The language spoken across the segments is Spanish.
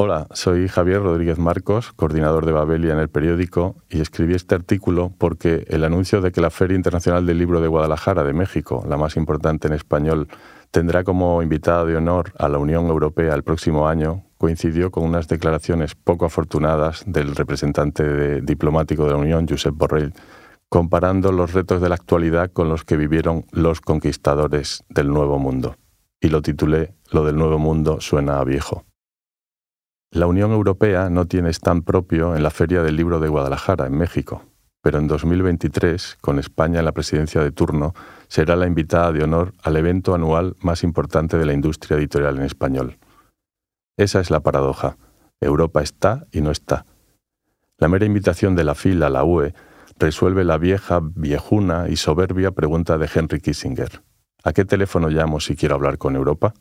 Hola, soy Javier Rodríguez Marcos, coordinador de Babelia en el periódico, y escribí este artículo porque el anuncio de que la Feria Internacional del Libro de Guadalajara de México, la más importante en español, tendrá como invitada de honor a la Unión Europea el próximo año, coincidió con unas declaraciones poco afortunadas del representante diplomático de la Unión, Josep Borrell, comparando los retos de la actualidad con los que vivieron los conquistadores del Nuevo Mundo. Y lo titulé Lo del Nuevo Mundo suena a viejo. La Unión Europea no tiene stand propio en la Feria del Libro de Guadalajara, en México, pero en 2023, con España en la presidencia de turno, será la invitada de honor al evento anual más importante de la industria editorial en español. Esa es la paradoja. Europa está y no está. La mera invitación de la fila a la UE resuelve la vieja, viejuna y soberbia pregunta de Henry Kissinger. ¿A qué teléfono llamo si quiero hablar con Europa?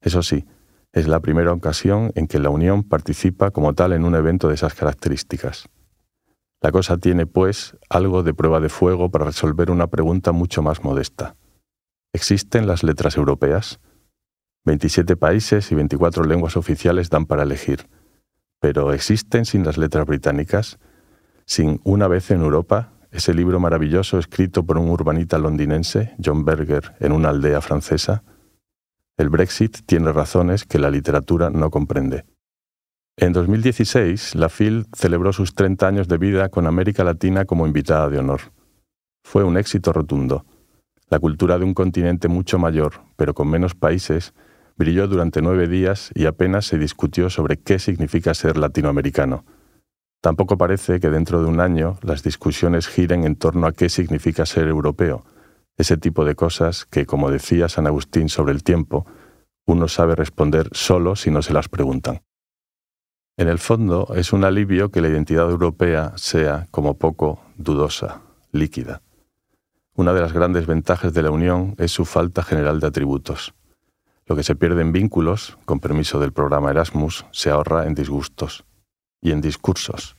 Eso sí, es la primera ocasión en que la Unión participa como tal en un evento de esas características. La cosa tiene, pues, algo de prueba de fuego para resolver una pregunta mucho más modesta. ¿Existen las letras europeas? 27 países y 24 lenguas oficiales dan para elegir. Pero ¿existen sin las letras británicas? Sin Una vez en Europa, ese libro maravilloso escrito por un urbanita londinense, John Berger, en una aldea francesa, el Brexit tiene razones que la literatura no comprende. En 2016, la FIL celebró sus 30 años de vida con América Latina como invitada de honor. Fue un éxito rotundo. La cultura de un continente mucho mayor, pero con menos países, brilló durante nueve días y apenas se discutió sobre qué significa ser latinoamericano. Tampoco parece que dentro de un año las discusiones giren en torno a qué significa ser europeo, ese tipo de cosas que, como decía San Agustín sobre el tiempo, uno sabe responder solo si no se las preguntan. En el fondo, es un alivio que la identidad europea sea, como poco, dudosa, líquida. Una de las grandes ventajas de la Unión es su falta general de atributos. Lo que se pierde en vínculos, con permiso del programa Erasmus, se ahorra en disgustos y en discursos.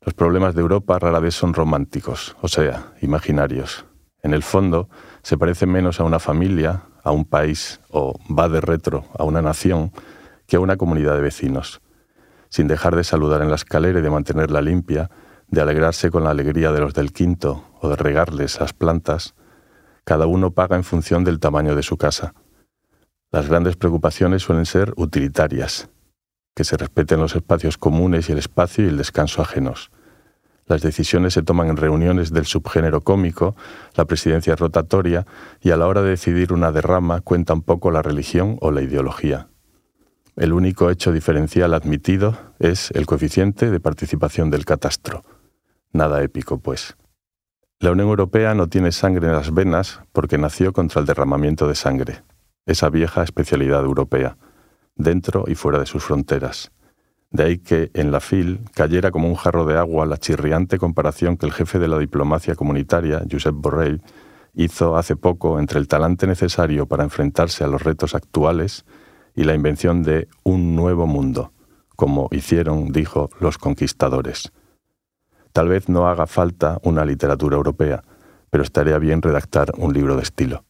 Los problemas de Europa rara vez son románticos, o sea, imaginarios, en el fondo, se parece menos a una familia, a un país o va de retro a una nación que a una comunidad de vecinos. Sin dejar de saludar en la escalera y de mantenerla limpia, de alegrarse con la alegría de los del quinto o de regarles las plantas, cada uno paga en función del tamaño de su casa. Las grandes preocupaciones suelen ser utilitarias, que se respeten los espacios comunes y el espacio y el descanso ajenos las decisiones se toman en reuniones del subgénero cómico, la presidencia rotatoria y a la hora de decidir una derrama cuenta poco la religión o la ideología. El único hecho diferencial admitido es el coeficiente de participación del catastro. Nada épico, pues. La Unión Europea no tiene sangre en las venas porque nació contra el derramamiento de sangre, esa vieja especialidad europea, dentro y fuera de sus fronteras. De ahí que en la FIL cayera como un jarro de agua la chirriante comparación que el jefe de la diplomacia comunitaria, Josep Borrell, hizo hace poco entre el talante necesario para enfrentarse a los retos actuales y la invención de un nuevo mundo, como hicieron, dijo, los conquistadores. Tal vez no haga falta una literatura europea, pero estaría bien redactar un libro de estilo.